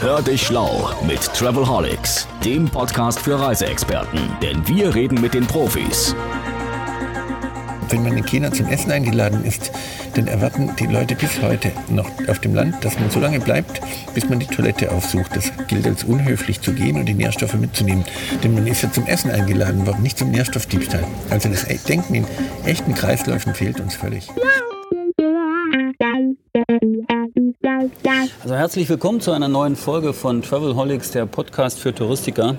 Hör dich schlau mit Travelholics, dem Podcast für Reiseexperten. Denn wir reden mit den Profis. Wenn man in China zum Essen eingeladen ist, dann erwarten die Leute bis heute noch auf dem Land, dass man so lange bleibt, bis man die Toilette aufsucht. Das gilt als unhöflich zu gehen und die Nährstoffe mitzunehmen. Denn man ist ja zum Essen eingeladen worden, nicht zum Nährstoffdiebstahl. Also das Denken in echten Kreisläufen fehlt uns völlig. Also herzlich willkommen zu einer neuen Folge von Travelholics, der Podcast für Touristiker.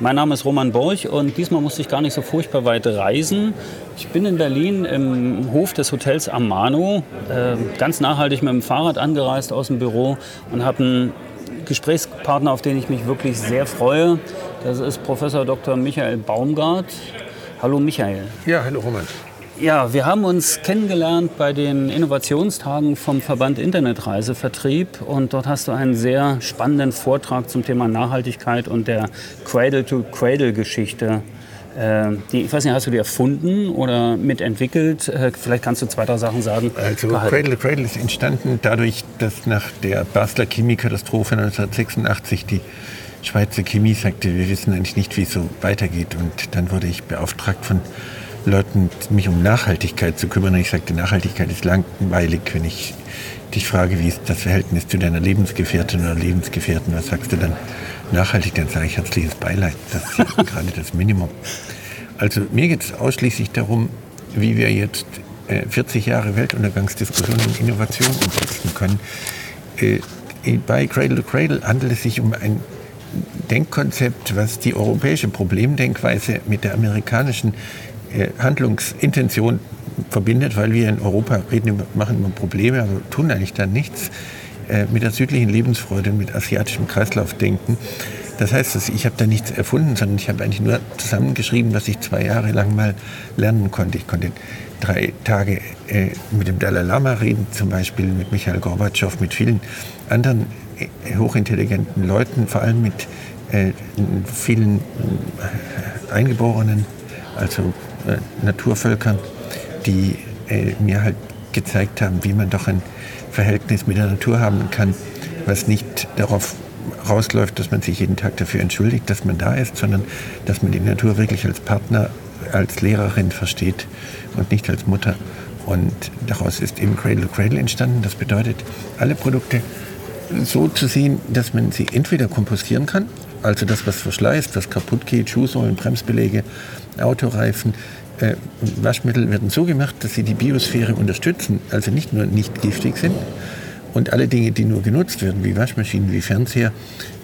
Mein Name ist Roman Borch und diesmal musste ich gar nicht so furchtbar weit reisen. Ich bin in Berlin im Hof des Hotels Amano, äh, ganz nachhaltig mit dem Fahrrad angereist aus dem Büro und habe einen Gesprächspartner, auf den ich mich wirklich sehr freue. Das ist Professor Dr. Michael Baumgart. Hallo Michael. Ja, hallo Roman. Ja, wir haben uns kennengelernt bei den Innovationstagen vom Verband Internetreisevertrieb und dort hast du einen sehr spannenden Vortrag zum Thema Nachhaltigkeit und der Cradle-to-Cradle-Geschichte. Äh, die, ich weiß nicht, hast du die erfunden oder mitentwickelt? Äh, vielleicht kannst du zwei, drei Sachen sagen. Also Cradle to Cradle ist entstanden dadurch, dass nach der Basler Chemiekatastrophe 1986 die Schweizer Chemie sagte, wir wissen eigentlich nicht, wie es so weitergeht. Und dann wurde ich beauftragt von Leuten, mich um Nachhaltigkeit zu kümmern. Und ich sagte, Nachhaltigkeit ist langweilig, wenn ich dich frage, wie ist das Verhältnis zu deiner Lebensgefährtin oder Lebensgefährten, was sagst du dann nachhaltig? Dann sage ich herzliches Beileid. Das ist gerade das Minimum. Also mir geht es ausschließlich darum, wie wir jetzt 40 äh, Jahre Weltuntergangsdiskussionen und Innovation umsetzen können. Äh, bei Cradle to Cradle handelt es sich um ein Denkkonzept, was die europäische Problemdenkweise mit der amerikanischen Handlungsintention verbindet, weil wir in Europa reden, machen immer Probleme, aber tun eigentlich dann nichts äh, mit der südlichen Lebensfreude, mit asiatischem Kreislaufdenken. Das heißt, ich habe da nichts erfunden, sondern ich habe eigentlich nur zusammengeschrieben, was ich zwei Jahre lang mal lernen konnte. Ich konnte drei Tage äh, mit dem Dalai Lama reden, zum Beispiel mit Michael Gorbatschow, mit vielen anderen hochintelligenten Leuten, vor allem mit vielen Eingeborenen, also äh, Naturvölkern, die äh, mir halt gezeigt haben, wie man doch ein Verhältnis mit der Natur haben kann, was nicht darauf rausläuft, dass man sich jeden Tag dafür entschuldigt, dass man da ist, sondern dass man die Natur wirklich als Partner, als Lehrerin versteht und nicht als Mutter. Und daraus ist eben Cradle to Cradle entstanden. Das bedeutet, alle Produkte so zu sehen, dass man sie entweder kompostieren kann, also das, was verschleißt, was kaputt geht, Schuhsohlen, Bremsbeläge, Autoreifen, äh, Waschmittel werden so gemacht, dass sie die Biosphäre unterstützen, also nicht nur nicht giftig sind. Und alle Dinge, die nur genutzt werden, wie Waschmaschinen, wie Fernseher,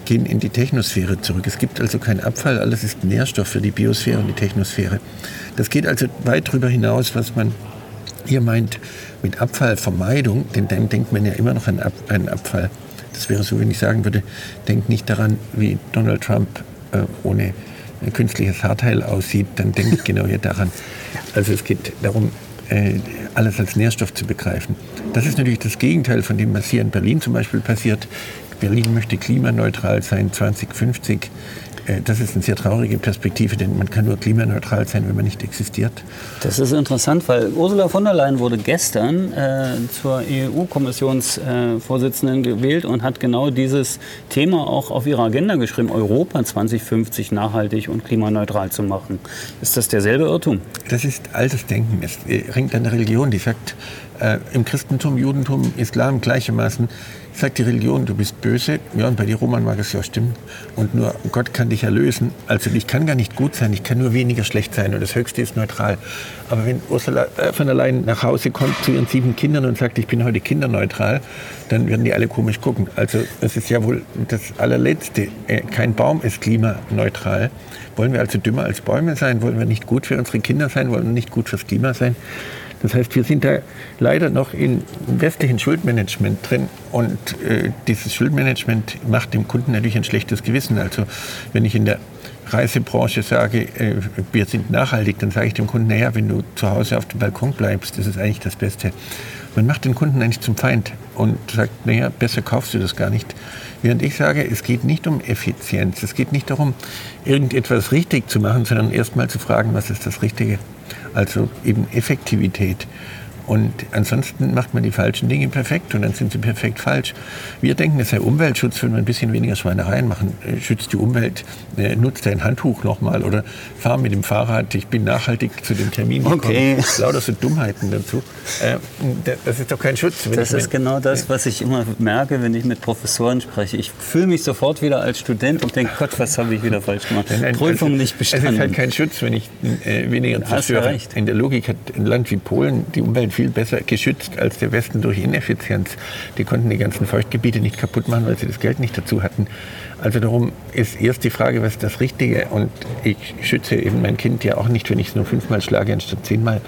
gehen in die Technosphäre zurück. Es gibt also keinen Abfall, alles ist Nährstoff für die Biosphäre und die Technosphäre. Das geht also weit darüber hinaus, was man hier meint mit Abfallvermeidung, denn dann denkt man ja immer noch an einen Abfall. Das wäre so, wenn ich sagen würde, denkt nicht daran, wie Donald Trump äh, ohne ein künstliches Haarteil aussieht, dann denke ich genau hier daran. Also es geht darum, äh, alles als Nährstoff zu begreifen. Das ist natürlich das Gegenteil von dem, was hier in Berlin zum Beispiel passiert. Berlin möchte klimaneutral sein 2050. Äh, das ist eine sehr traurige Perspektive, denn man kann nur klimaneutral sein, wenn man nicht existiert. Das ist interessant, weil Ursula von der Leyen wurde gestern äh, zur EU-Kommissionsvorsitzenden äh, gewählt und hat genau dieses Thema auch auf ihre Agenda geschrieben, Europa 2050 nachhaltig und klimaneutral zu machen. Ist das derselbe Irrtum? Das ist altes Denken. Es hängt an der Religion, die sagt, äh, im Christentum, Judentum, Islam gleichermaßen, sagt die Religion, du bist böse. Ja, und bei dir, Roman, mag es ja stimmen. Und nur Gott kann dich erlösen. Also ich kann gar nicht gut sein, ich kann nur weniger schlecht sein und das Höchste ist neutral. Aber wenn Ursula äh, von allein nach Hause kommt zu ihren sieben Kindern und sagt, ich bin heute kinderneutral, dann werden die alle komisch gucken. Also es ist ja wohl das allerletzte. Äh, kein Baum ist klimaneutral. Wollen wir also dümmer als Bäume sein? Wollen wir nicht gut für unsere Kinder sein? Wollen wir nicht gut fürs Klima sein? Das heißt, wir sind da leider noch im westlichen Schuldmanagement drin und äh, dieses Schuldmanagement macht dem Kunden natürlich ein schlechtes Gewissen. Also wenn ich in der Reisebranche sage, äh, wir sind nachhaltig, dann sage ich dem Kunden, naja, wenn du zu Hause auf dem Balkon bleibst, das ist eigentlich das Beste. Man macht den Kunden eigentlich zum Feind und sagt, naja, besser kaufst du das gar nicht. Während ich sage, es geht nicht um Effizienz, es geht nicht darum, irgendetwas richtig zu machen, sondern erst mal zu fragen, was ist das Richtige also eben Effektivität. Und ansonsten macht man die falschen Dinge perfekt und dann sind sie perfekt falsch. Wir denken, es sei Umweltschutz, wenn wir ein bisschen weniger Schweinereien machen. Äh, schützt die Umwelt, äh, nutzt ein Handtuch nochmal oder fahr mit dem Fahrrad. Ich bin nachhaltig zu dem Termin gekommen. Okay. Lauter so Dummheiten dazu. Äh, das ist doch kein Schutz. das ist genau das, was ich immer merke, wenn ich mit Professoren spreche. Ich fühle mich sofort wieder als Student und denke, Gott, was habe ich wieder falsch gemacht? Nein, nein, Prüfung also, nicht bestanden. Es ist halt kein Schutz, wenn ich äh, weniger zerstöre. In der Logik hat ein Land wie Polen die Umwelt viel besser geschützt als der Westen durch Ineffizienz. Die konnten die ganzen Feuchtgebiete nicht kaputt machen, weil sie das Geld nicht dazu hatten. Also darum ist erst die Frage, was ist das Richtige? Und ich schütze eben mein Kind ja auch nicht, wenn ich es nur fünfmal schlage anstatt zehnmal.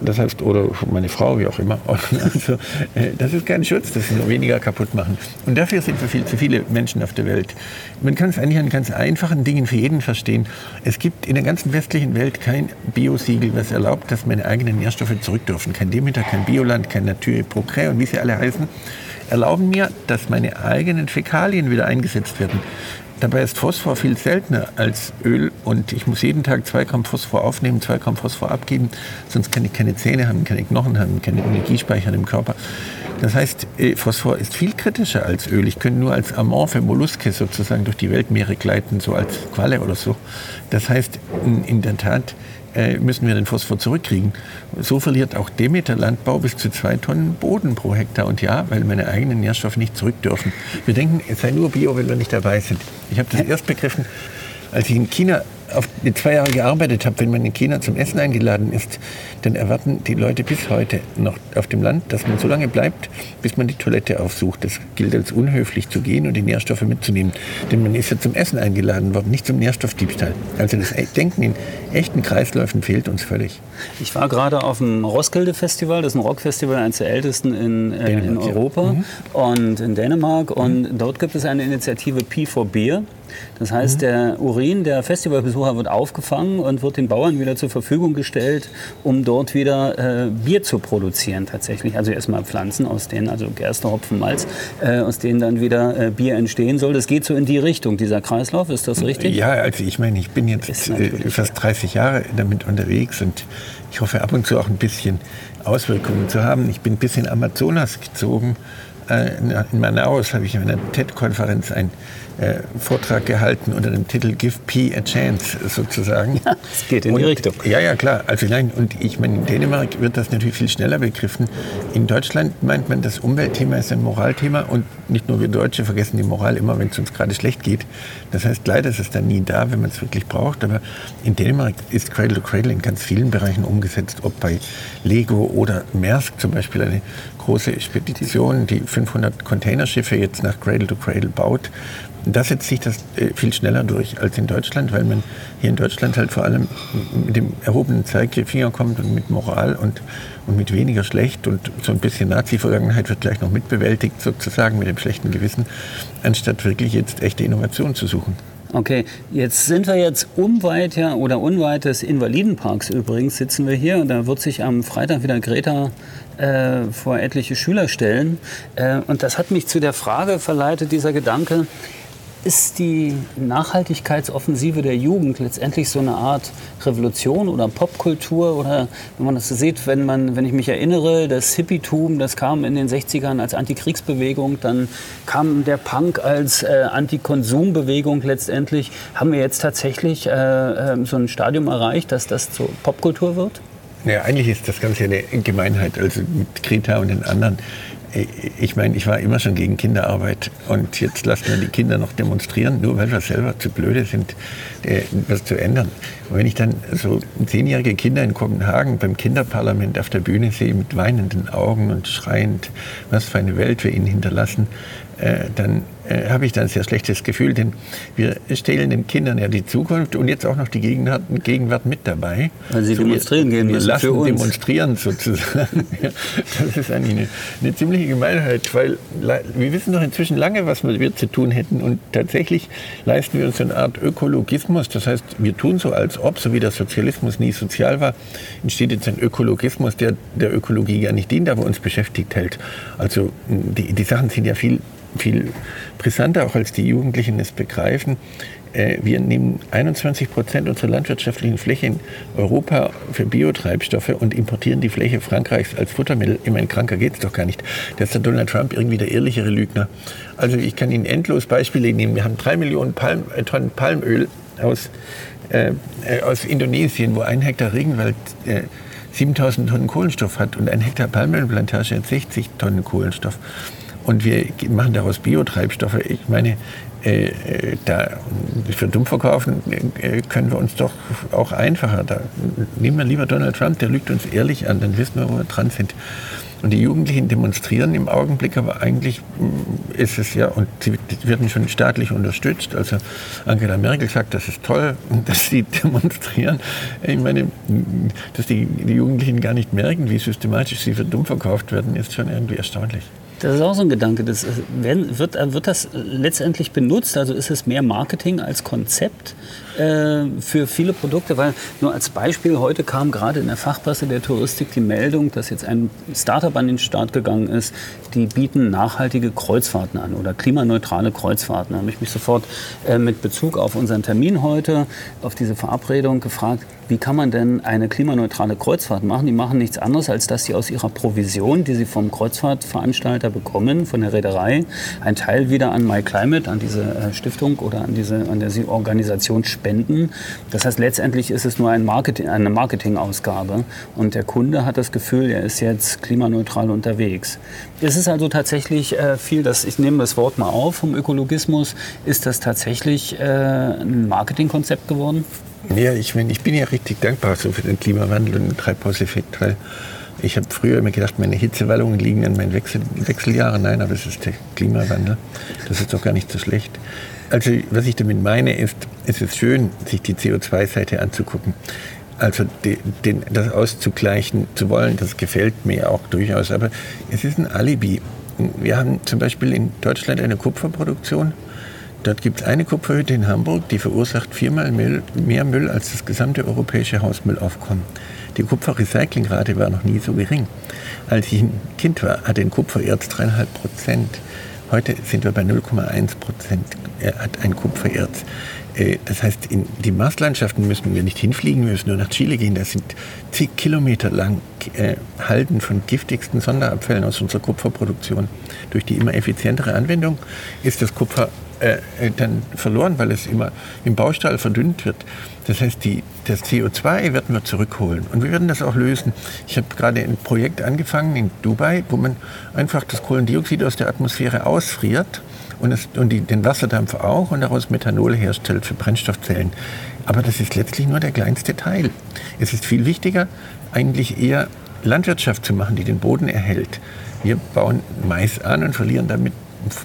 Das heißt, oder meine Frau, wie auch immer. Also, äh, das ist kein Schutz, das ist nur weniger kaputt machen. Und dafür sind wir viel zu viele Menschen auf der Welt. Man kann es eigentlich an ganz einfachen Dingen für jeden verstehen. Es gibt in der ganzen westlichen Welt kein Biosiegel, was erlaubt, dass meine eigenen Nährstoffe zurück dürfen. Kein Demeter, kein Bioland, kein Natur Progrès und wie sie alle heißen, erlauben mir, dass meine eigenen Fäkalien wieder eingesetzt werden. Dabei ist Phosphor viel seltener als Öl und ich muss jeden Tag zwei Gramm Phosphor aufnehmen, zwei Gramm Phosphor abgeben, sonst kann ich keine Zähne haben, keine Knochen haben, keine Energiespeicher im Körper. Das heißt, äh, Phosphor ist viel kritischer als Öl. Ich könnte nur als amorphe Molluske sozusagen durch die Weltmeere gleiten, so als Qualle oder so. Das heißt, in der Tat müssen wir den Phosphor zurückkriegen. So verliert auch Demeter Landbau bis zu zwei Tonnen Boden pro Hektar und Jahr, weil meine eigenen Nährstoffe nicht zurück dürfen. Wir denken, es sei nur Bio, wenn wir nicht dabei sind. Ich habe das erst begriffen, als ich in China auf die zwei Jahre gearbeitet habe, wenn man in China zum Essen eingeladen ist, dann erwarten die Leute bis heute noch auf dem Land, dass man so lange bleibt, bis man die Toilette aufsucht. Das gilt als unhöflich zu gehen und die Nährstoffe mitzunehmen. Denn man ist ja zum Essen eingeladen worden, nicht zum Nährstoffdiebstahl. Also das Denken in echten Kreisläufen fehlt uns völlig. Ich war gerade auf dem Roskilde-Festival, das ist ein Rockfestival, eines der ältesten in, äh, in Europa ja. mhm. und in Dänemark. Und mhm. dort gibt es eine Initiative P4 Beer. Das heißt, mhm. der Urin der Festivalbesucher wird aufgefangen und wird den Bauern wieder zur Verfügung gestellt, um dort wieder äh, Bier zu produzieren tatsächlich. Also erstmal Pflanzen, aus denen, also Gerste, Hopfen, Malz, äh, aus denen dann wieder äh, Bier entstehen soll. Das geht so in die Richtung, dieser Kreislauf, ist das richtig? Ja, also ich meine, ich bin jetzt äh, fast 30 Jahre damit unterwegs und ich hoffe ab und zu auch ein bisschen Auswirkungen zu haben. Ich bin bis in Amazonas gezogen. Äh, in Manaus habe ich in einer TED-Konferenz ein äh, Vortrag gehalten unter dem Titel Give P a Chance sozusagen. Ja, es geht in und, die Richtung. Ja, ja, klar. Also nein, und ich meine, in Dänemark wird das natürlich viel schneller begriffen. In Deutschland meint man, das Umweltthema ist ein Moralthema und nicht nur wir Deutsche vergessen die Moral immer, wenn es uns gerade schlecht geht. Das heißt, leider ist es dann nie da, wenn man es wirklich braucht. Aber in Dänemark ist Cradle to Cradle in ganz vielen Bereichen umgesetzt, ob bei Lego oder Maersk zum Beispiel eine große Spedition, die 500 Containerschiffe jetzt nach Cradle to Cradle baut, da setzt sich das äh, viel schneller durch als in Deutschland, weil man hier in Deutschland halt vor allem mit dem erhobenen Zeigefinger kommt und mit Moral und, und mit weniger schlecht und so ein bisschen Nazi-Vergangenheit wird gleich noch mitbewältigt sozusagen mit dem schlechten Gewissen, anstatt wirklich jetzt echte Innovation zu suchen. Okay, jetzt sind wir jetzt unweit ja, oder unweit des Invalidenparks übrigens sitzen wir hier und da wird sich am Freitag wieder Greta äh, vor etliche Schüler stellen. Äh, und das hat mich zu der Frage verleitet, dieser Gedanke, ist die Nachhaltigkeitsoffensive der Jugend letztendlich so eine Art Revolution oder Popkultur oder wenn man das so sieht, wenn man, wenn ich mich erinnere, das Hippietum, das kam in den 60ern als Antikriegsbewegung, dann kam der Punk als äh, Antikonsumbewegung letztendlich. Haben wir jetzt tatsächlich äh, äh, so ein Stadium erreicht, dass das zur Popkultur wird? Ja, eigentlich ist das Ganze eine Gemeinheit, also mit Greta und den anderen ich meine, ich war immer schon gegen Kinderarbeit und jetzt lassen wir die Kinder noch demonstrieren, nur weil wir selber zu blöde sind, äh, was zu ändern. Und wenn ich dann so zehnjährige Kinder in Kopenhagen beim Kinderparlament auf der Bühne sehe mit weinenden Augen und schreiend, was für eine Welt wir ihnen hinterlassen, äh, dann äh, habe ich da ein sehr schlechtes Gefühl, denn wir stehlen den Kindern ja die Zukunft und jetzt auch noch die Gegenwart, Gegenwart mit dabei. Weil sie so demonstrieren wir, gehen müssen wir lassen für uns. demonstrieren sozusagen. das ist eigentlich eine, eine, ziemliche Gemeinheit, weil wir wissen doch inzwischen lange, was wir zu tun hätten und tatsächlich leisten wir uns eine Art Ökologismus. Das heißt, wir tun so, als ob, so wie der Sozialismus nie sozial war, entsteht jetzt ein Ökologismus, der der Ökologie gar nicht dient, aber uns beschäftigt hält. Also die, die Sachen sind ja viel viel brisanter, auch als die Jugendlichen es begreifen. äh, wir nehmen 21 Prozent unserer landwirtschaftlichen Fläche in Europa für Biotreibstoffe und importieren die Fläche Frankreichs als Futtermittel. Ich meine, kranker geht es doch gar nicht. Da ist der Donald Trump irgendwie der ehrlichere Lügner. Also ich kann Ihnen endlos Beispiele nehmen. Wir haben drei Millionen Palm, äh, Tonnen Palmöl aus, äh, äh aus Indonesien, wo ein Hektar Regenwald äh, 7000 Tonnen Kohlenstoff hat und ein Hektar Palmölplantage hat 60 Tonnen Kohlenstoff. Und wir machen daraus Biotreibstoffe. Ich meine, äh, äh, da für dumm verkaufen äh, können wir uns doch auch einfacher. Da nehmen wir lieber Donald Trump, der lügt uns ehrlich an, dann wissen wir, wo wir dran sind. Und die Jugendlichen demonstrieren im Augenblick, aber eigentlich mm, ist es ja, und sie werden schon staatlich unterstützt. Also Angela Merkel sagt, das ist toll, dass sie demonstrieren. Ich meine, dass die, die Jugendlichen gar nicht merken, wie systematisch sie für dumm verkauft werden, ist schon irgendwie erstaunlich. Das ist auch so ein Gedanke. Das wird, wird das letztendlich benutzt? Also ist es mehr Marketing als Konzept äh, für viele Produkte? Weil nur als Beispiel, heute kam gerade in der Fachpresse der Touristik die Meldung, dass jetzt ein Startup an den Start gegangen ist, die bieten nachhaltige Kreuzfahrten an oder klimaneutrale Kreuzfahrten. Da habe ich mich sofort äh, mit Bezug auf unseren Termin heute, auf diese Verabredung gefragt, wie kann man denn eine klimaneutrale Kreuzfahrt machen? Die machen nichts anderes, als dass sie aus ihrer Provision, die sie vom Kreuzfahrtveranstalter bekommen, von der Reederei, einen Teil wieder an MyClimate, an diese äh, Stiftung oder an diese an der Organisation spenden. Das heißt, letztendlich ist es nur ein Marketing, eine Marketingausgabe und der Kunde hat das Gefühl, er ist jetzt klimaneutral unterwegs. Es ist also tatsächlich äh, viel, das, ich nehme das Wort mal auf, vom Ökologismus, ist das tatsächlich äh, ein Marketingkonzept geworden? Ja, ich, mein, ich bin ja richtig dankbar so für den Klimawandel und den Treibhauseffekt, weil ich habe früher immer gedacht, meine Hitzewallungen liegen an meinen Wechsel, Wechseljahren. Nein, aber es ist der Klimawandel. Das ist doch gar nicht so schlecht. Also was ich damit meine, ist, es ist schön, sich die CO2-Seite anzugucken. Also die, den, das auszugleichen zu wollen, das gefällt mir auch durchaus. Aber es ist ein Alibi. Wir haben zum Beispiel in Deutschland eine Kupferproduktion Dort gibt es eine Kupferhütte in Hamburg, die verursacht viermal mehr Müll als das gesamte europäische Hausmüllaufkommen. Die Kupferrecyclingrate war noch nie so gering. Als ich ein Kind war, hatte ein Kupfererz 3,5 Prozent. Heute sind wir bei 0,1 Prozent. Hat ein Kupfererz. Äh, das heißt, in die Marslandschaften müssen wir nicht hinfliegen, wir müssen nur nach Chile gehen. Das sind zig Kilometer lang äh, Halden von giftigsten Sonderabfällen aus unserer Kupferproduktion. Durch die immer effizientere Anwendung ist das Kupfer äh, äh, dann verloren, weil es immer im Baustall verdünnt wird. Das heißt, die, das CO2 werden wir zurückholen. Und wir werden das auch lösen. Ich habe gerade ein Projekt angefangen in Dubai, wo man einfach das Kohlendioxid aus der Atmosphäre ausfriert und, es, und die, den Wasserdampf auch und daraus Methanol herstellt für Brennstoffzellen. Aber das ist letztlich nur der kleinste Teil. Es ist viel wichtiger, eigentlich eher Landwirtschaft zu machen, die den Boden erhält. Wir bauen Mais an und verlieren damit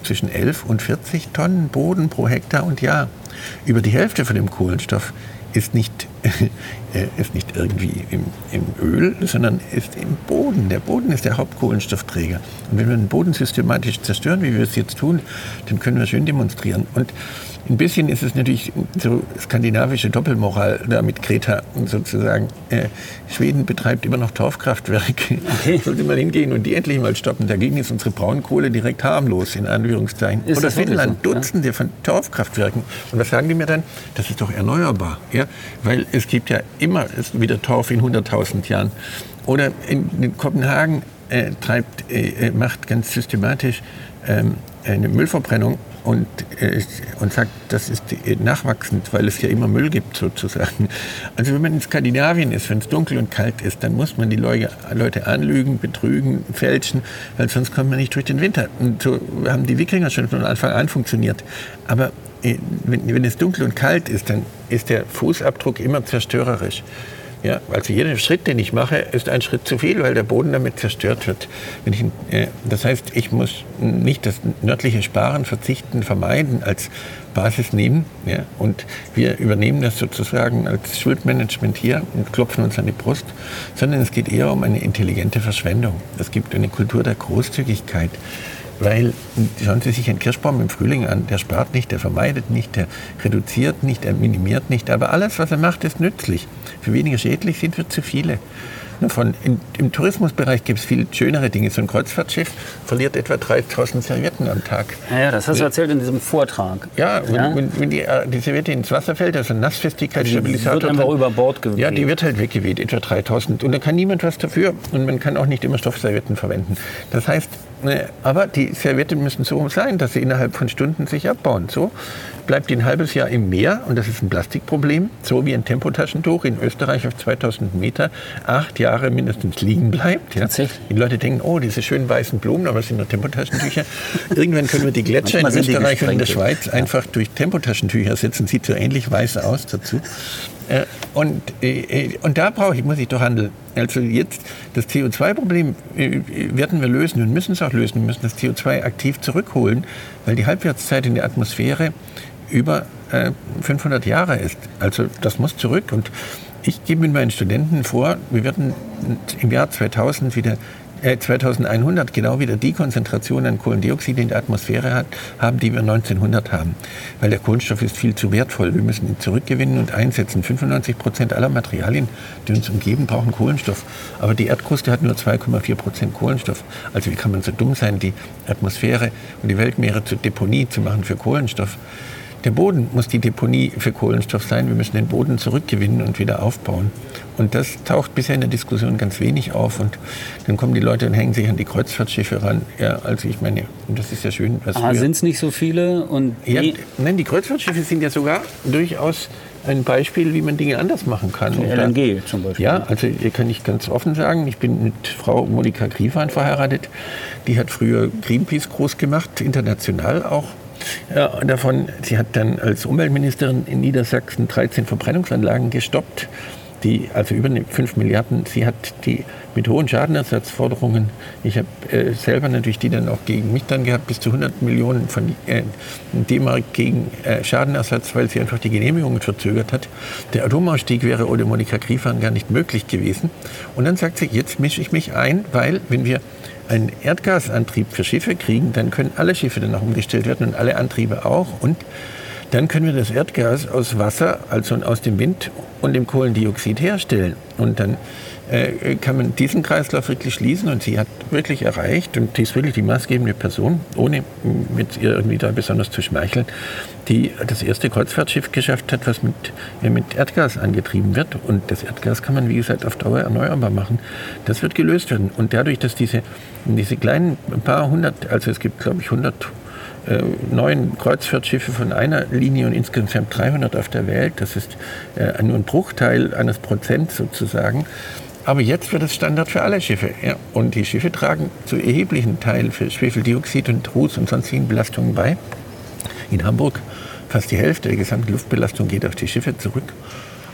zwischen 11 und 40 Tonnen Boden pro Hektar und Jahr. Über die Hälfte von dem Kohlenstoff ist nicht, äh, ist nicht irgendwie im, im, Öl, sondern ist im Boden. Der Boden ist der Hauptkohlenstoffträger. Und wenn wir den Boden systematisch zerstören, wie wir es jetzt tun, dann können wir schön demonstrieren. Und ein bisschen ist es natürlich so skandinavische Doppelmoral da mit Kreta sozusagen. Äh, Schweden betreibt immer noch Torfkraftwerke. Okay. Sollte mal hingehen und die endlich mal stoppen. Dagegen ist unsere Braunkohle direkt harmlos, in Anführungszeichen. Ist Oder Finnland, so? Dutzende ja? von Torfkraftwerken. Und was sagen die mir dann? Das ist doch erneuerbar. Ja? Weil es gibt ja immer wieder Torf in 100.000 Jahren. Oder in, in Kopenhagen äh, treibt, äh, macht ganz systematisch ähm, eine Müllverbrennung und, äh, und sagt, das ist nachwachsend, weil es ja immer Müll gibt sozusagen. Also wenn man in Skandinavien ist, wenn es dunkel und kalt ist, dann muss man die Leute, Leute anlügen, betrügen, fälschen, weil sonst kommt man nicht durch den Winter. Und so haben die Wikinger schon von Anfang an funktioniert. Aber äh, wenn, wenn es dunkel und kalt ist, dann ist der Fußabdruck immer zerstörerisch. Ja, also jeder Schritt, den ich mache, ist ein Schritt zu viel, weil der Boden damit zerstört wird. Ich, äh, das heißt, ich muss nicht das nördliche Sparen, Verzichten, Vermeiden als Basis nehmen. Ja, und wir übernehmen das sozusagen als Schuldmanagement hier und klopfen uns an die Brust, sondern es geht eher um eine intelligente Verschwendung. Es gibt eine Kultur der Großzügigkeit. Weil, schauen Sie sich einen Kirschbaum im Frühling an, der spart nicht, der vermeidet nicht, der reduziert nicht, der minimiert nicht, aber alles, was er macht, ist nützlich. Für weniger schädlich sind wir zu viele. Von, in, Im Tourismusbereich gibt es viel schönere Dinge. So ein Kreuzfahrtschiff verliert etwa 3000 Servietten am Tag. Ja, ja das hast du erzählt in diesem Vortrag. Ja, wenn, ja? wenn, wenn die, äh, die, Serviette ins Wasser fällt, also Nassfestigkeitsstabilisator. Die wird einfach über Bord geweht. Ja, die wird halt weggeweht, etwa 3000. Und da kann niemand was dafür. Und man kann auch nicht immer Stoffservietten verwenden. Das heißt, Ne, aber die Servietten müssen so sein, dass sie innerhalb von Stunden sich abbauen. So bleibt ein halbes Jahr im Meer und das ist ein Plastikproblem, so wie ein Tempotaschentuch in Österreich auf 2000 Meter acht Jahre mindestens liegen bleibt. Ja. Die Leute denken, oh, diese schönen weißen Blumen, aber es sind nur Tempotaschentücher. Irgendwann können wir die Gletscher in Österreich und in der Schweiz einfach durch Tempotaschentücher ersetzen. Sieht so ähnlich weiß aus dazu. Äh, und, äh, äh, und da brauche ich, muss ich doch handeln. Also jetzt das CO2-Problem werden wir lösen und müssen es auch lösen. Wir müssen das CO2 aktiv zurückholen, weil die Halbwertszeit in der Atmosphäre über 500 Jahre ist. Also das muss zurück. Und ich gebe mit meinen Studenten vor, wir werden im Jahr 2000 wieder 2100 genau wieder die Konzentration an Kohlendioxid in der Atmosphäre hat, haben, die wir 1900 haben. Weil der Kohlenstoff ist viel zu wertvoll. Wir müssen ihn zurückgewinnen und einsetzen. 95 Prozent aller Materialien, die uns umgeben, brauchen Kohlenstoff. Aber die Erdkruste hat nur 2,4 Prozent Kohlenstoff. Also wie kann man so dumm sein, die Atmosphäre und die Weltmeere zur Deponie zu machen für Kohlenstoff? Der Boden muss die Deponie für Kohlenstoff sein. Wir müssen den Boden zurückgewinnen und wieder aufbauen. Und das taucht bisher in der Diskussion ganz wenig auf. Und dann kommen die Leute und hängen sich an die Kreuzfahrtschiffe ran. Ja, also ich meine, das ist ja schön. Ah, sind es nicht so viele? Und ja, nein, die Kreuzfahrtschiffe sind ja sogar durchaus ein Beispiel, wie man Dinge anders machen kann. So LNG zum Beispiel. Ja, also hier kann ich ganz offen sagen, ich bin mit Frau Monika Griefahn verheiratet. Die hat früher Greenpeace groß gemacht, international auch ja, davon, sie hat dann als Umweltministerin in Niedersachsen 13 Verbrennungsanlagen gestoppt, die, also über 5 Milliarden. Sie hat die mit hohen Schadenersatzforderungen, ich habe äh, selber natürlich die dann auch gegen mich dann gehabt, bis zu 100 Millionen von äh, D-Mark gegen äh, Schadenersatz, weil sie einfach die Genehmigungen verzögert hat. Der Atomausstieg wäre ohne Monika Griefahn gar nicht möglich gewesen. Und dann sagt sie, jetzt mische ich mich ein, weil wenn wir einen Erdgasantrieb für Schiffe kriegen, dann können alle Schiffe danach umgestellt werden und alle Antriebe auch. Und dann können wir das Erdgas aus Wasser, also aus dem Wind und dem Kohlendioxid herstellen. Und dann äh, kann man diesen Kreislauf wirklich schließen. Und sie hat wirklich erreicht, und sie ist wirklich die maßgebende Person, ohne mit ihr irgendwie da besonders zu schmeicheln, die das erste Kreuzfahrtschiff geschafft hat, was mit, mit Erdgas angetrieben wird. Und das Erdgas kann man, wie gesagt, auf Dauer erneuerbar machen. Das wird gelöst werden. Und dadurch, dass diese, diese kleinen paar hundert, also es gibt, glaube ich, 100 äh, neun Kreuzfahrtschiffe von einer Linie und insgesamt 300 auf der Welt. Das ist äh, nur ein Bruchteil eines Prozent sozusagen. Aber jetzt wird es Standard für alle Schiffe. Ja. Und die Schiffe tragen zu erheblichen Teilen für Schwefeldioxid und Ruß und sonstigen Belastungen bei. In Hamburg fast die Hälfte der gesamten Luftbelastung geht auf die Schiffe zurück.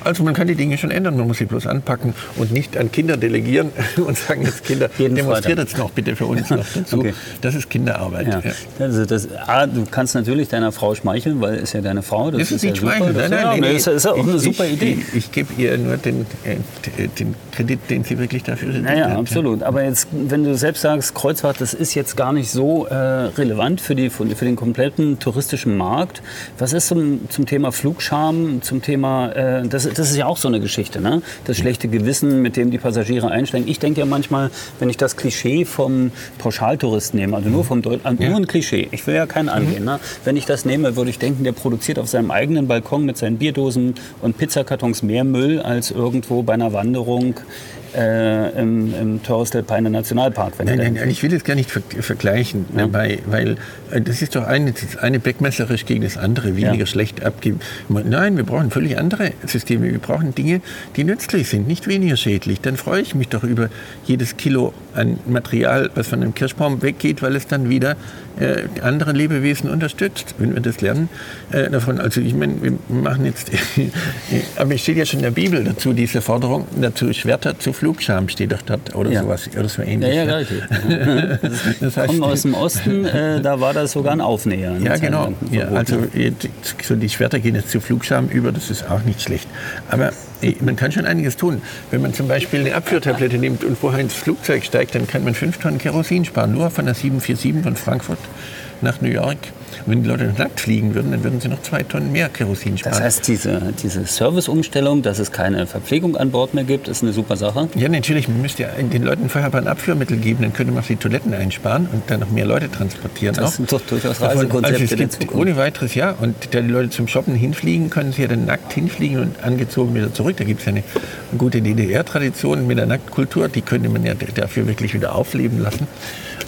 Also man kann die Dinge schon ändern, man muss sie bloß anpacken und nicht an Kinder delegieren und sagen, jetzt Kinder, Jeden demonstriert jetzt noch bitte für uns noch dazu. Okay. Das ist Kinderarbeit. Ja. Ja. Also das, ah, du kannst natürlich deiner Frau schmeicheln, weil es ja deine Frau. Das, das ist, ist nicht ja schmeicheln, nein, nein, nein, Das ist ja auch eine ich, super Idee. Ich, ich, gebe ihr nur den, äh, den Kredit, den sie wirklich dafür sind. Naja, absolut. Aber jetzt, wenn du selbst sagst, Kreuzfahrt, das ist jetzt gar nicht so äh, relevant für, die, für den kompletten touristischen Markt. Was ist zum, zum Thema Flugscham, zum Thema, äh, das, das ist ja auch so eine Geschichte, ne? das schlechte Gewissen, mit dem die Passagiere einsteigen. Ich denke ja manchmal, wenn ich das Klischee vom Pauschaltourist nehme, also nur vom Deut ja. nur ein Klischee, ich will ja keinen mhm. angehen. Ne? Wenn ich das nehme, würde ich denken, der produziert auf seinem eigenen Balkon mit seinen Bierdosen und Pizzakartons mehr Müll als irgendwo bei einer Wanderung äh, im, im Torres-del-Paine Nationalpark. nein, nein, nein, ich will das gar nicht ver vergleichen, ja. weil, weil äh, das ist doch eine, das eine beckmesserisch gegen das andere weniger ja. schlecht abgeben. Nein, wir brauchen völlig andere Systeme. Wir brauchen Dinge, die nützlich sind, nicht weniger schädlich. Dann freue ich mich doch über jedes Kilo an Material, was von einem Kirschbaum weggeht, weil es dann wieder äh, andere Lebewesen unterstützt, wenn wir das lernen äh, davon. Also ich meine, wir machen jetzt, aber es steht ja schon in der Bibel dazu, diese Forderung dazu, Schwerter zu Flugscham steht doch dort oder ja. sowas, oder so ähnlich. Ja, ja, ne? Das, das heißt, kommen aus dem Osten, äh, da war das sogar ein Aufnäher. Ja, genau. Ja, also so die Schwerter gehen jetzt zu Flugscham über, das ist auch nicht schlecht. Aber man kann schon einiges tun. Wenn man zum Beispiel eine Abführtablette nimmt und vorher ins Flugzeug steigt, dann kann man fünf Tonnen Kerosin sparen, nur von der 747 von Frankfurt nach New York. Und wenn die Leute nackt fliegen würden, dann würden sie noch zwei Tonnen mehr Kerosin sparen. Das heißt, diese, diese Serviceumstellung, dass es keine Verpflegung an Bord mehr gibt, ist eine super Sache? Ja, natürlich. Man müsste ja den Leuten vorher ein Abführmittel geben, dann könnte man die Toiletten einsparen und dann noch mehr Leute transportieren. Das auch. sind doch durchaus Reisekonzepte also es gibt ohne weiteres ja. Und da die Leute zum Shoppen hinfliegen, können sie ja dann nackt hinfliegen und angezogen wieder zurück. Da gibt es ja eine gute DDR-Tradition mit der Nacktkultur. Die könnte man ja dafür wirklich wieder aufleben lassen.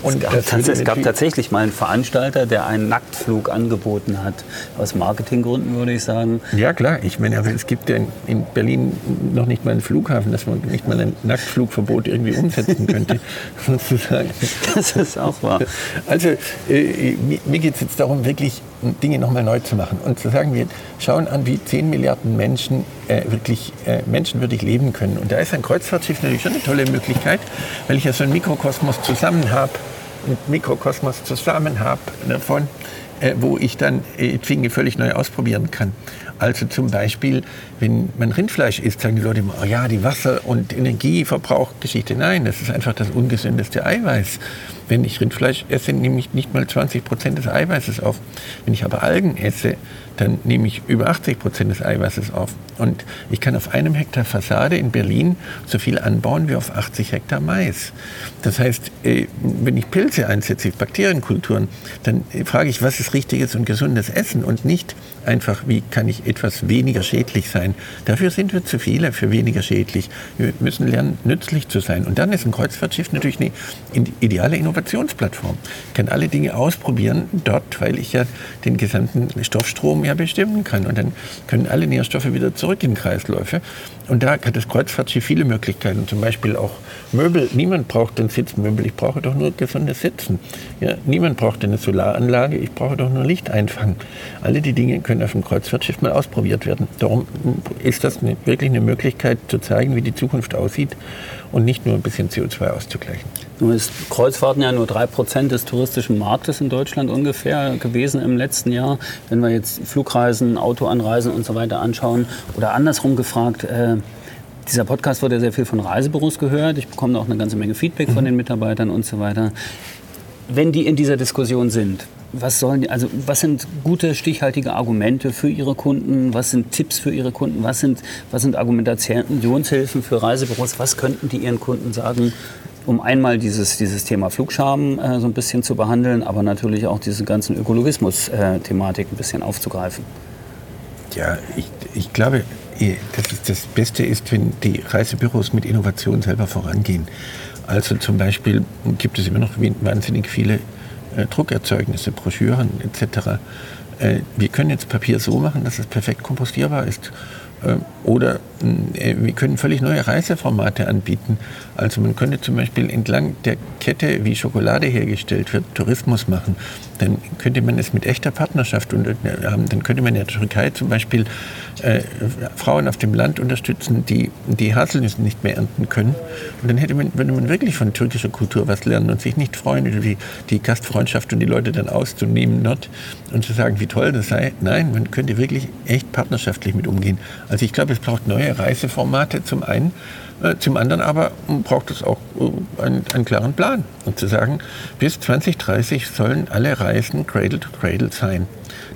Und es, gab, es gab tatsächlich mal einen Veranstalter, der einen Nacktflug angeboten hat. Aus Marketinggründen würde ich sagen. Ja klar, ich meine, aber es gibt ja in- in Berlin noch nicht mal einen Flughafen, dass man nicht mal ein Nacktflugverbot irgendwie umsetzen könnte, sozusagen. Das ist auch wahr. Also äh, mir- geht es jetzt darum, wirklich Dinge nochmal neu zu machen und zu sagen, wir schauen an, wie 10 Milliarden Menschen äh, wirklich äh, menschenwürdig leben können. Und da ist ein Kreuzfahrtschiff natürlich schon eine tolle Möglichkeit, weil ich ja so einen Mikrokosmos zusammen habe, einen Mikrokosmos zusammen habe davon, äh, wo ich dann äh, Dinge völlig neu ausprobieren kann. Also zum Beispiel, wenn man Rindfleisch isst, sagen die Leute immer, oh ja, die Wasser- und Energieverbrauchgeschichte. Nein, das ist einfach das ungesündeste Eiweiß. Wenn ich Rindfleisch esse, nehme ich nicht mal 20 Prozent des Eiweißes auf. Wenn ich aber Algen esse, dann nehme ich über 80 Prozent des Eiweißes auf. Und ich kann auf einem Hektar Fassade in Berlin so viel anbauen wie auf 80 Hektar Mais. Das heißt, äh, wenn ich Pilze einsetze, Bakterienkulturen, dann äh, frage ich, was ist richtiges und gesundes Essen und nicht einfach, wie kann ich etwas weniger schädlich sein. Dafür sind wir zu viele für weniger schädlich. Wir müssen lernen, nützlich zu sein. Und dann ist ein Kreuzfahrtschiff natürlich eine in- ideale Innovationsplattform. Ich kann alle Dinge ausprobieren dort, weil ich ja den gesamten Stoffstrom ja bestimmen kann. Und dann können alle Nährstoffe wieder zurück in Kreisläufe. Und da hat das Kreuzfahrtschiff viele Möglichkeiten, zum Beispiel auch Möbel. Niemand braucht ein Sitzmöbel, ich brauche doch nur gesundes Sitzen. Ja, niemand braucht eine Solaranlage, ich brauche doch nur Licht einfangen. Alle die Dinge können auf dem Kreuzfahrtschiff mal ausprobiert werden. Darum ist das eine, wirklich eine Möglichkeit zu zeigen, wie die Zukunft aussieht und nicht nur ein bisschen CO2 auszugleichen. Nun ist Kreuzfahrten ja nur 3% des touristischen Marktes in Deutschland ungefähr gewesen im letzten Jahr. Wenn wir jetzt Flugreisen, Autoanreisen und so weiter anschauen oder andersrum gefragt, äh, dieser Podcast wird ja sehr viel von Reisebüros gehört. Ich bekomme auch eine ganze Menge Feedback von den Mitarbeitern und so weiter. Wenn die in dieser Diskussion sind, was sollen also was sind gute stichhaltige Argumente für ihre Kunden? Was sind Tipps für ihre Kunden? Was sind, was sind Argumentationshilfen für Reisebüros? Was könnten die ihren Kunden sagen, um einmal dieses, dieses Thema Flugscham äh, so ein bisschen zu behandeln, aber natürlich auch diese ganzen Ökologismus-Thematik ein bisschen aufzugreifen? Ja, ich, ich glaube, eh, dass es das Beste ist, wenn die Reisebüros mit Innovation selber vorangehen. Also zum Beispiel gibt es immer noch wahnsinnig viele äh, Druckerzeugnisse, Broschüren etc. Äh, wir können jetzt Papier so machen, dass es perfekt kompostierbar ist. Äh, Oder äh, wir können völlig neue Reiseformate anbieten. Also man könnte zum Beispiel entlang der Kette, wie Schokolade hergestellt wird, Tourismus machen. Dann könnte man es mit echter Partnerschaft und äh. Dann könnte man in der Türkei zum Beispiel äh, Frauen auf dem Land unterstützen, die die Haselnüsse nicht mehr ernten können. Und dann hätte man, würde man wirklich von türkischer Kultur was lernen und sich nicht freuen über die, die Gastfreundschaft und die Leute dann auszunehmen dort und zu sagen, wie toll das sei. Nein, man könnte wirklich echt partnerschaftlich mit umgehen. Also ich glaube, es braucht neue Reiseformate zum einen. Äh, Zum anderen aber braucht es auch äh, einen, einen klaren Plan. Und zu sagen, bis 2030 sollen alle Reisen Cradle to Cradle sein.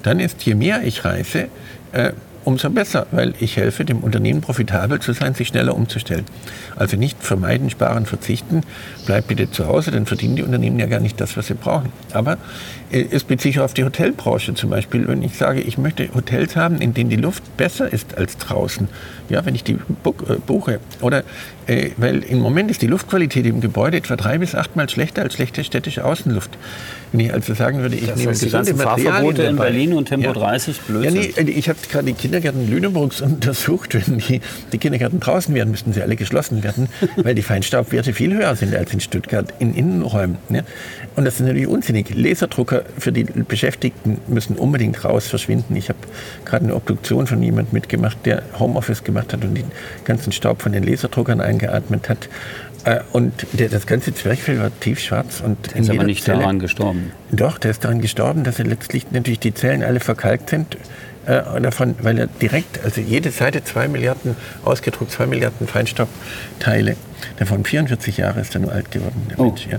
Dann ist, je mehr ich reise, äh, umso besser, weil ich helfe dem Unternehmen profitabel zu sein, sich schneller umzustellen. Also nicht vermeiden, sparen, verzichten, bleib bitte zu Hause, dann verdienen die Unternehmen ja gar nicht das, was sie brauchen. Aber äh, es bezieht sich auf die Hotelbranche zum Beispiel. Wenn ich sage, ich möchte Hotels haben, in denen die Luft besser ist als draußen, ja, wenn ich die äh, buche, oder äh, weil im Moment ist die Luftqualität im Gebäude etwa drei bis achtmal schlechter als schlechte städtische Außenluft. Wenn ich also sagen würde, ich Das nehme heißt, die gesunde ganzen Materialien Fahrverbote in. Berlin und Tempo Ja. 30, Ja, Blödsinn. nee, ich habe gerade die Kindergärten Lüneburgs untersucht. Wenn die, die Kindergärten draußen wären, müssten sie alle geschlossen werden, weil die Feinstaubwerte viel höher sind als in Stuttgart in Innenräumen. Ne? Und das ist natürlich unsinnig. Laserdrucker für die Beschäftigten müssen unbedingt raus verschwinden. Ich habe gerade eine Obduktion von jemandem mitgemacht, der Homeoffice gemacht hat und den ganzen Staub von den Laserdruckern eingeatmet hat. Äh, Und der, das ganze Zwerchfell war tiefschwarz. Und in Ist aber nicht Zelle- daran gestorben. doch, der ist daran gestorben, dass er letztlich natürlich die Zellen alle verkalkt sind. Äh, davon, weil er direkt, also jede Seite zwei Milliarden, ausgedruckt zwei Milliarden Feinstaubteile. Davon 44 Jahre ist er nur alt geworden, der Oh. Mensch. Ja.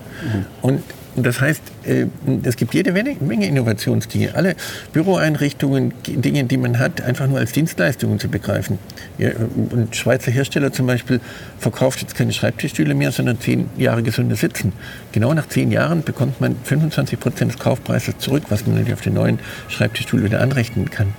Und das heißt, äh, es gibt jede Menge Innovationsdinge. Alle Büroeinrichtungen, Dinge, die man hat, einfach nur als Dienstleistungen zu begreifen. Ein Schweizer Hersteller zum Beispiel verkauft jetzt keine Schreibtischstühle mehr, sondern zehn Jahre gesundes Sitzen. Genau nach zehn Jahren bekommt man 25 Prozent des Kaufpreises zurück, was man auf den neuen Schreibtischstuhl wieder anrechnen kann.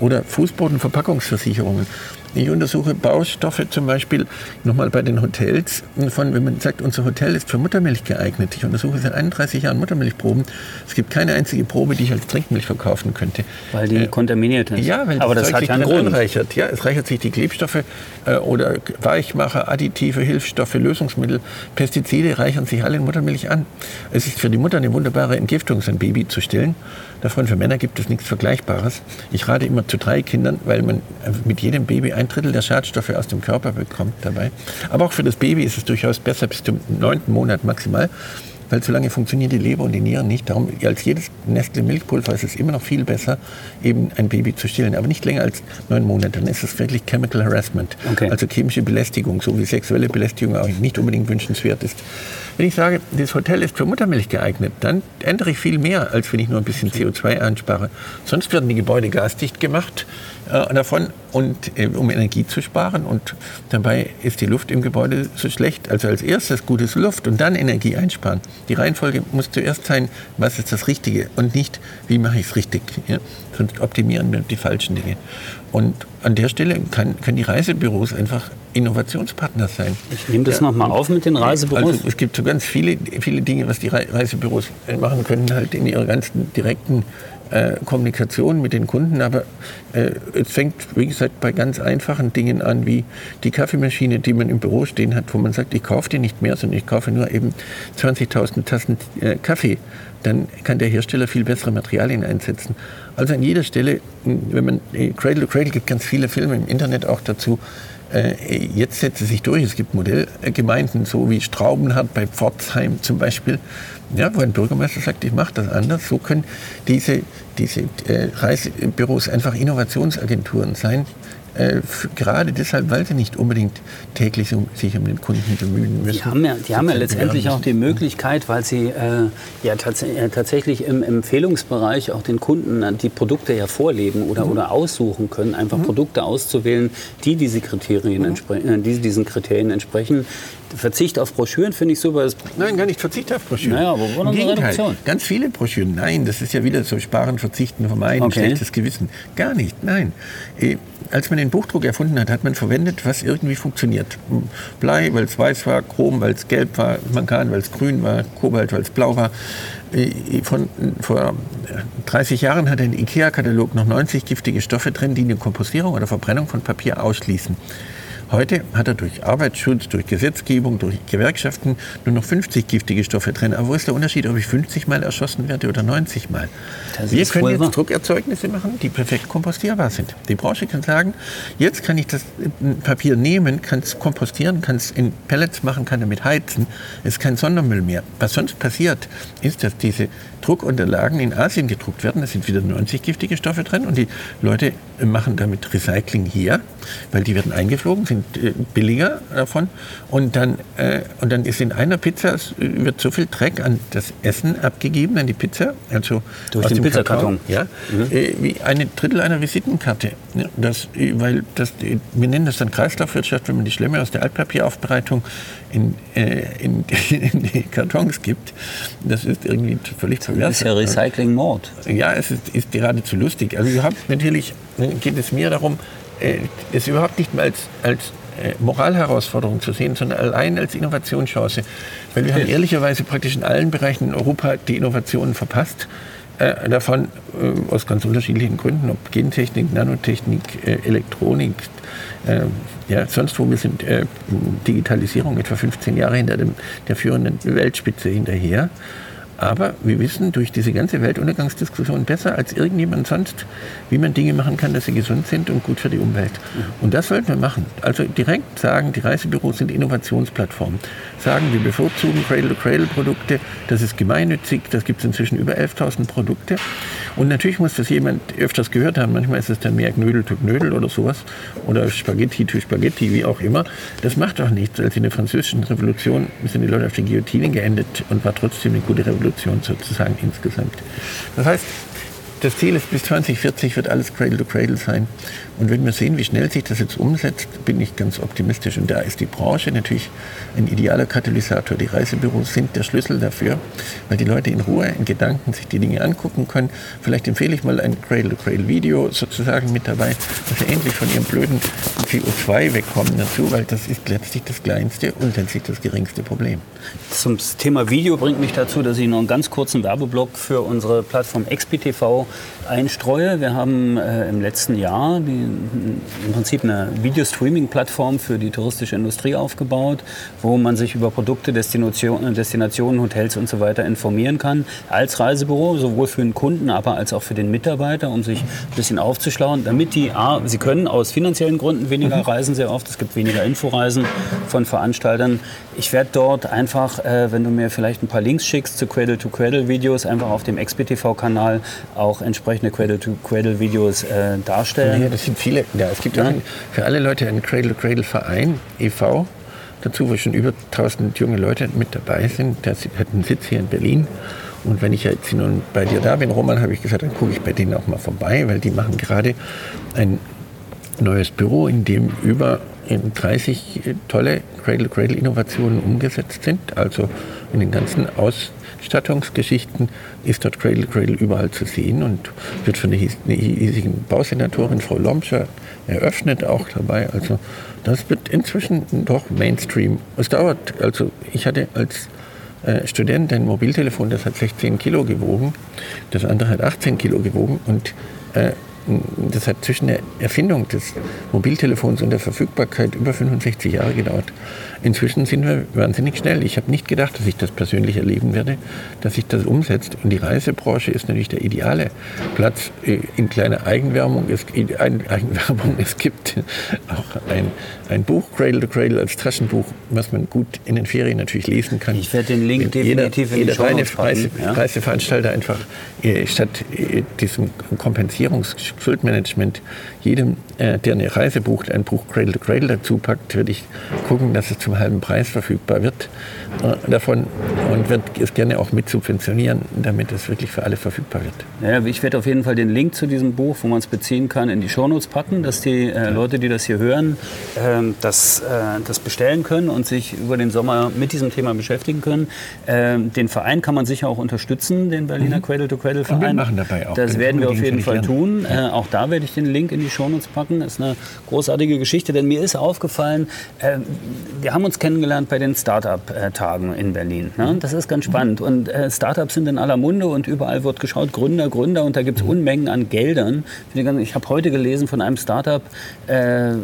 Oder Fußbodenverpackungsversicherungen. Ich untersuche Baustoffe zum Beispiel nochmal bei den Hotels, von, wenn man sagt, unser Hotel ist für Muttermilch geeignet. Ich untersuche seit 31 Jahren Muttermilchproben. Es gibt keine einzige Probe, die ich als Trinkmilch verkaufen könnte. Weil die äh, kontaminiert ist. Ja, weil Aber das, das hat ja einen Grund. Anreichert. Ja, es reichert sich die Klebstoffe äh, oder Weichmacher, Additive, Hilfsstoffe, Lösungsmittel, Pestizide reichern sich alle in Muttermilch an. Es ist für die Mutter eine wunderbare Entgiftung, sein Baby zu stillen. Davon für Männer gibt es nichts Vergleichbares. Ich rate immer zu drei Kindern, weil man mit jedem Baby ein Drittel der Schadstoffe aus dem Körper bekommt dabei. Aber auch für das Baby ist es durchaus besser bis zum neunten Monat maximal weil so lange funktionieren die Leber und die Nieren nicht. Darum, als jedes Nestle Milchpulver ist es immer noch viel besser, eben ein Baby zu stillen. Aber nicht länger als neun Monate. Dann ist es wirklich Chemical Harassment. Okay. Also chemische Belästigung, so wie sexuelle Belästigung auch nicht unbedingt wünschenswert ist. Wenn ich sage, das Hotel ist für Muttermilch geeignet, dann ändere ich viel mehr, als wenn ich nur ein bisschen CO2 anspare. Sonst werden die Gebäude gasdicht gemacht äh, davon, und, äh, um Energie zu sparen. Und dabei ist die Luft im Gebäude so schlecht. Also als erstes gutes Luft und dann Energie einsparen. Die Reihenfolge muss zuerst sein, was ist das Richtige und nicht, wie mache ich es richtig. Ja? Sonst optimieren wir die falschen Dinge. Und an der Stelle kann, können die Reisebüros einfach Innovationspartner sein. Ich nehme das ja, nochmal auf mit den Reisebüros. Also es gibt so ganz viele, viele Dinge, was die Reisebüros machen können, halt in ihrer ganzen direkten äh, Kommunikation mit den Kunden. Aber äh, es fängt, wie gesagt, bei ganz einfachen Dingen an, wie die Kaffeemaschine, die man im Büro stehen hat, wo man sagt, ich kaufe die nicht mehr, sondern ich kaufe nur eben 20.000 Tassen äh, Kaffee. Dann kann der Hersteller viel bessere Materialien einsetzen. Also an jeder Stelle, wenn man äh, Cradle to Cradle gibt ganz viele Filme im Internet auch dazu, jetzt setzt es sich durch. Es gibt Modellgemeinden, so wie Straubenhardt bei Pforzheim zum Beispiel, ja, wo ein Bürgermeister sagt, ich mache das anders. So können diese, diese äh, Reisebüros einfach Innovationsagenturen sein, äh, gerade deshalb, weil sie nicht unbedingt täglich um, sich um den Kunden bemühen müssen. Die haben ja, die haben ja letztendlich auch die Möglichkeit, weil sie äh, ja tats äh, tatsächlich im Empfehlungsbereich auch den Kunden die Produkte ja vorleben oder, mhm. oder aussuchen können, einfach mhm. Produkte auszuwählen, die, diese Kriterien mhm. äh, die diesen Kriterien entsprechen. Verzicht auf Broschüren finde ich super. Nein, gar nicht Verzicht auf Broschüren. Naja, aber wo Reduktion? Ganz viele Broschüren. Nein, das ist ja wieder so Sparen, Verzichten, Vermeiden, okay. schlechtes Gewissen. Gar nicht, nein. Äh, als man den Buchdruck erfunden hat, hat man verwendet, was irgendwie funktioniert. Blei, weil es weiß war, Chrom, weil es gelb war, Mangan, weil es grün war, Kobalt, weil es blau war. Von, vor 30 Jahren hat ein IKEA-Katalog noch 90 giftige Stoffe drin, die eine Kompostierung oder Verbrennung von Papier ausschließen. Heute hat er durch Arbeitsschutz, durch Gesetzgebung, durch Gewerkschaften nur noch 50 giftige Stoffe drin. Aber wo ist der Unterschied, ob ich 50 Mal erschossen werde oder 90 Mal? Das Wir können jetzt Druckerzeugnisse machen, die perfekt kompostierbar sind. Die Branche kann sagen, jetzt kann ich das Papier nehmen, kann es kompostieren, kann es in Pellets machen, kann damit heizen. Es ist kein Sondermüll mehr. Was sonst passiert, ist, dass diese Druckunterlagen in Asien gedruckt werden. Da sind wieder 90 giftige Stoffe drin und die Leute machen damit Recycling hier, weil die werden eingeflogen, sind äh, billiger davon und dann, äh, und dann ist in einer Pizza wird so viel Dreck an das Essen abgegeben, an die Pizza, also durch den Pizzakarton, ja, mhm. äh, wie eine Drittel einer Visitenkarte. Das, weil das, wir nennen das dann Kreislaufwirtschaft, wenn man die Schlemme aus der Altpapieraufbereitung in, äh, in, in, die Kartons gibt. Das ist irgendwie völlig pervers. Das ist ja Recycling-Mord. Ja, es ist, ist geradezu lustig. Also überhaupt natürlich geht es mir darum, äh, es überhaupt nicht mehr als, als äh, Moralherausforderung zu sehen, sondern allein als Innovationschance. Weil wir haben ehrlicherweise praktisch in allen Bereichen in Europa die Innovationen verpasst. Äh, davon äh, aus ganz unterschiedlichen Gründen, ob Gentechnik, Nanotechnik, äh, Elektronik, äh, ja, sonst wo wir sind Digitalisierung etwa 15 Jahre hinter dem, der führenden Weltspitze hinterher. Aber wir wissen durch diese ganze Weltuntergangsdiskussion besser als irgendjemand sonst, wie man Dinge machen kann, dass sie gesund sind und gut für die Umwelt. Und das sollten wir machen. Also direkt sagen, die Reisebüros sind Innovationsplattformen. Sagen, wir bevorzugen Cradle-to-Cradle-Produkte, das ist gemeinnützig, das gibt es inzwischen über 11.000 Produkte. Und natürlich muss das jemand öfters gehört haben. Manchmal ist es dann mehr Knödel to Knödel oder sowas. Oder Spaghetti to Spaghetti, wie auch immer. Das macht doch nichts. Als in der französischen Revolution sind die Leute auf den Guillotinen geendet und war trotzdem eine gute Revolution. Revolution sozusagen insgesamt. Das heißt, das Ziel ist, bis 2040 wird alles Cradle to Cradle sein. Und wenn wir sehen, wie schnell sich das jetzt umsetzt, bin ich ganz optimistisch. Und da ist die Branche natürlich ein idealer Katalysator. Die Reisebüros sind der Schlüssel dafür, weil die Leute in Ruhe, in Gedanken sich die Dinge angucken können. Vielleicht empfehle ich mal ein Cradle-to-Cradle-Video sozusagen mit dabei, dass sie endlich von ihrem blöden CO2 wegkommen dazu, weil das ist letztlich das kleinste und letztlich das geringste Problem. Zum Thema Video bringt mich dazu, dass ich noch einen ganz kurzen Werbeblock für unsere Plattform XPTV einstreue. Wir haben äh, im letzten Jahr die, im Prinzip eine Videostreaming-Plattform für die touristische Industrie aufgebaut, wo man sich über Produkte, Destinationen, Destinationen, Hotels und so weiter informieren kann. Als Reisebüro, sowohl für den Kunden, aber als auch für den Mitarbeiter, um sich ein bisschen aufzuschlauen, damit die, A, sie können aus finanziellen Gründen weniger mhm. reisen sehr oft. Es gibt weniger Inforeisen von Veranstaltern. Ich werde dort einfach, äh, wenn du mir vielleicht ein paar Links schickst zu Cradle-to-Cradle-Videos, einfach auf dem XPTV-Kanal auch entsprechende Cradle-to-Cradle-Videos äh, darstellen. Ja, das sind viele. Ja, es gibt ja. auch für alle Leute einen Cradle-to-Cradle-Verein, e.V., dazu, wo schon über 1000 junge Leute mit dabei sind. Der hat einen Sitz hier in Berlin. Und wenn ich jetzt nun bei dir da bin, Roman, habe ich gesagt, dann gucke ich bei denen auch mal vorbei, weil die machen gerade ein neues Büro, in dem über 30 tolle Cradle-Cradle-Innovationen umgesetzt sind. Also in den ganzen Aus Stattungsgeschichten ist dort Cradle Cradle überall zu sehen und wird von der hiesigen Bausenatorin Frau Lomscher eröffnet auch dabei. Also das wird inzwischen doch Mainstream. Es dauert, also ich hatte als äh, Student ein Mobiltelefon, das hat 16 Kilo gewogen, das andere hat 18 Kilo gewogen und äh, das hat zwischen der Erfindung des Mobiltelefons und der Verfügbarkeit über 65 Jahre gedauert. Inzwischen sind wir wahnsinnig schnell. Ich habe nicht gedacht, dass ich das persönlich erleben werde, dass sich das umsetzt. Und die Reisebranche ist natürlich der ideale Platz äh, in kleiner Eigenwerbung. Es, Eigenwerbung. es gibt auch ein, ein Buch, Cradle to Cradle, als Taschenbuch, was man gut in den Ferien natürlich lesen kann. Ich werde den Link definitiv jeder, in die Show Reise, ja? Reiseveranstalter einfach äh, statt äh, diesem Kompensierungsschuldmanagement jedem, äh, der eine Reise bucht, ein Buch Cradle to Cradle dazu packt, würde ich gucken, dass es zum halben Preis verfügbar wird äh, davon und würde es gerne auch mit subventionieren, damit es wirklich für alle verfügbar wird. Ja, ich werde auf jeden Fall den Link zu diesem Buch, wo man es beziehen kann, in die Shownotes packen, dass die äh, Leute, die das hier hören, ähm, das, äh, das bestellen können und sich über den Sommer mit diesem Thema beschäftigen können. Ähm, den Verein kann man sicher auch unterstützen, den Berliner mhm. Cradle to Cradle Verein. Und wir machen dabei auch. Das werden wir auf jeden Fall tun. Ja. Äh, auch da werde ich den Link in die Shownotes packen. Das ist eine großartige Geschichte, denn mir ist aufgefallen, äh, wir haben uns kennengelernt bei den Startup-Tagen in Berlin. Ne? Das ist ganz spannend. Und äh, Startups sind in aller Munde und überall wird geschaut, Gründer, Gründer und da gibt es Unmengen an Geldern. Ich habe heute gelesen von einem Startup, äh,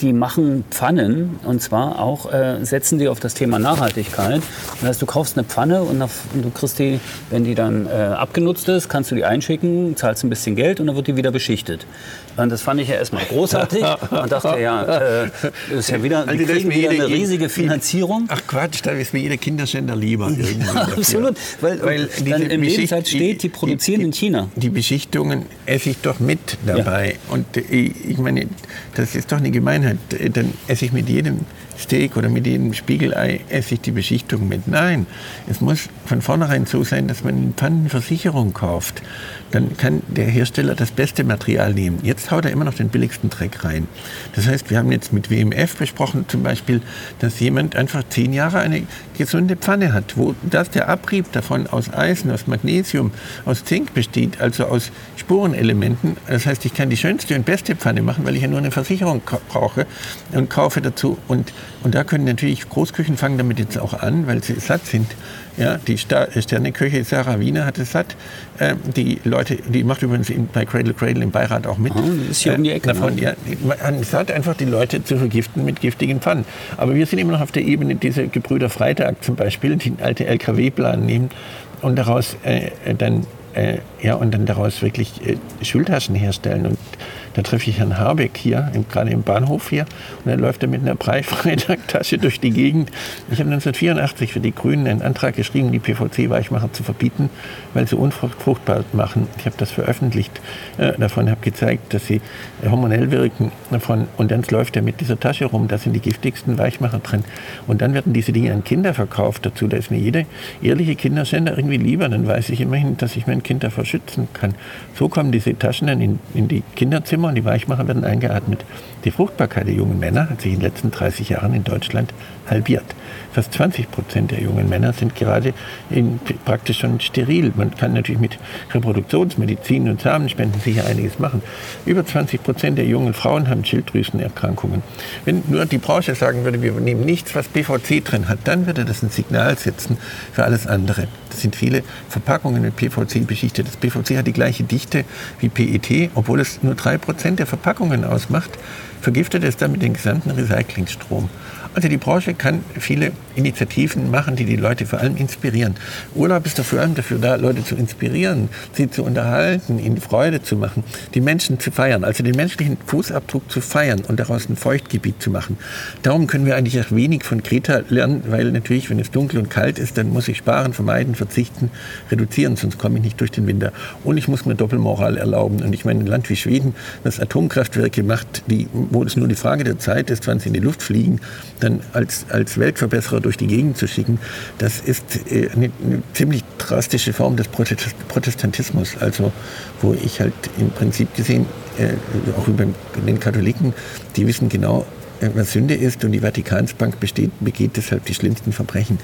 die machen Pfannen und zwar auch äh, setzen die auf das Thema Nachhaltigkeit. Das heißt, du kaufst eine Pfanne und, nach, und du kriegst die, wenn die dann äh, abgenutzt ist, kannst du die einschicken, zahlst ein bisschen Geld und dann wird die wieder beschichtet. Und das fand ich ja erstmal großartig und dachte, ja, äh, das ist ja wieder, also, kriegen wieder eine riesige Finanzierung. Ach Quatsch, da ist mir jeder Kinderschänder lieber. Ja, absolut, weil, weil dann im Lebenszeit steht, die produzieren die, in China. Die Beschichtungen esse ich doch mit dabei. Ja. Und ich meine, das ist doch eine Gemeinheit. Dann esse ich mit jedem Steak oder mit jedem Spiegelei esse ich die Beschichtung mit. Nein, es muss von vornherein so sein, dass man eine Pannenversicherung kauft. Dann kann der Hersteller das beste Material nehmen. Jetzt haut er immer noch den billigsten Dreck rein. Das heißt, wir haben jetzt mit WMF besprochen zum Beispiel, dass jemand einfach zehn Jahre eine gesunde Pfanne hat, wo das der Abrieb davon aus Eisen, aus Magnesium, aus Zink besteht, also aus Spurenelementen. Das heißt, ich kann die schönste und beste Pfanne machen, weil ich ja nur eine Versicherung brauche und kaufe dazu und und da können natürlich Großküchen fangen damit jetzt auch an, weil sie satt sind. Ja, die Sterneköche Sarah Wiener hat es satt. Äh, die Leute, die macht übrigens bei Cradle Cradle im Beirat auch mit. Oh, ist hier um die Ecke. Davon, ne? ja, man satt einfach die Leute zu vergiften mit giftigen Pfannen. Aber wir sind immer noch auf der Ebene dieser Gebrüder Freitag zum Beispiel, die alte LKW-Plan nehmen und daraus äh, dann äh, ja, und dann daraus wirklich äh, Schultaschen herstellen. Und Da treffe ich Herrn Habeck hier, gerade im Bahnhof hier, und dann läuft er mit einer Breitfreitag-Tasche durch die Gegend. Ich habe 1984 für die Grünen einen Antrag geschrieben, die PVC-Weichmacher zu verbieten, weil sie unfruchtbar machen. Ich habe das veröffentlicht äh, davon, habe gezeigt, dass sie hormonell wirken davon. Und dann läuft er mit dieser Tasche rum, da sind die giftigsten Weichmacher drin. Und dann werden diese Dinge an Kinder verkauft dazu. Da ist mir jeder ehrliche Kindersender irgendwie lieber. Dann weiß ich immerhin, dass ich mein Kind davor schützen kann. So kommen diese Taschen dann in, in die Kinderzimmer und die Weichmacher werden eingeatmet. Die Fruchtbarkeit der jungen Männer hat sich in den letzten 30 Jahren in Deutschland halbiert. Fast 20 Prozent der jungen Männer sind gerade in, praktisch schon steril. Man kann natürlich mit Reproduktionsmedizin und Samenspenden sicher einiges machen. Über 20 Prozent der jungen Frauen haben Schilddrüsenerkrankungen. Wenn nur die Branche sagen würde, wir nehmen nichts, was PVC drin hat, dann würde das ein Signal setzen für alles andere. Das sind viele Verpackungen mit PVC beschichtet. Das PVC hat die gleiche Dichte wie PET, obwohl es nur 3 Prozent der Verpackungen ausmacht, vergiftet es damit den gesamten Recyclingstrom. Also die Branche kann viele Initiativen machen, die die Leute vor allem inspirieren. Urlaub ist vor allem dafür da, Leute zu inspirieren, sie zu unterhalten, ihnen Freude zu machen, die Menschen zu feiern, also den menschlichen Fußabdruck zu feiern und daraus ein Feuchtgebiet zu machen. Darum können wir eigentlich auch wenig von Greta lernen, weil natürlich, wenn es dunkel und kalt ist, dann muss ich sparen, vermeiden, verzichten, reduzieren, sonst komme ich nicht durch den Winter. Und ich muss mir Doppelmoral erlauben. Und ich meine, ein Land wie Schweden, das Atomkraftwerke macht, die, wo es nur die Frage der Zeit ist, wann sie in die Luft fliegen, dann als, als Weltverbesserer durch die Gegend zu schicken, das ist äh, eine, eine ziemlich drastische Form des Protestantismus. Also wo ich halt im Prinzip gesehen, äh, auch über den Katholiken, die wissen genau, äh, was Sünde ist und die Vatikansbank besteht, begeht deshalb die schlimmsten Verbrechen.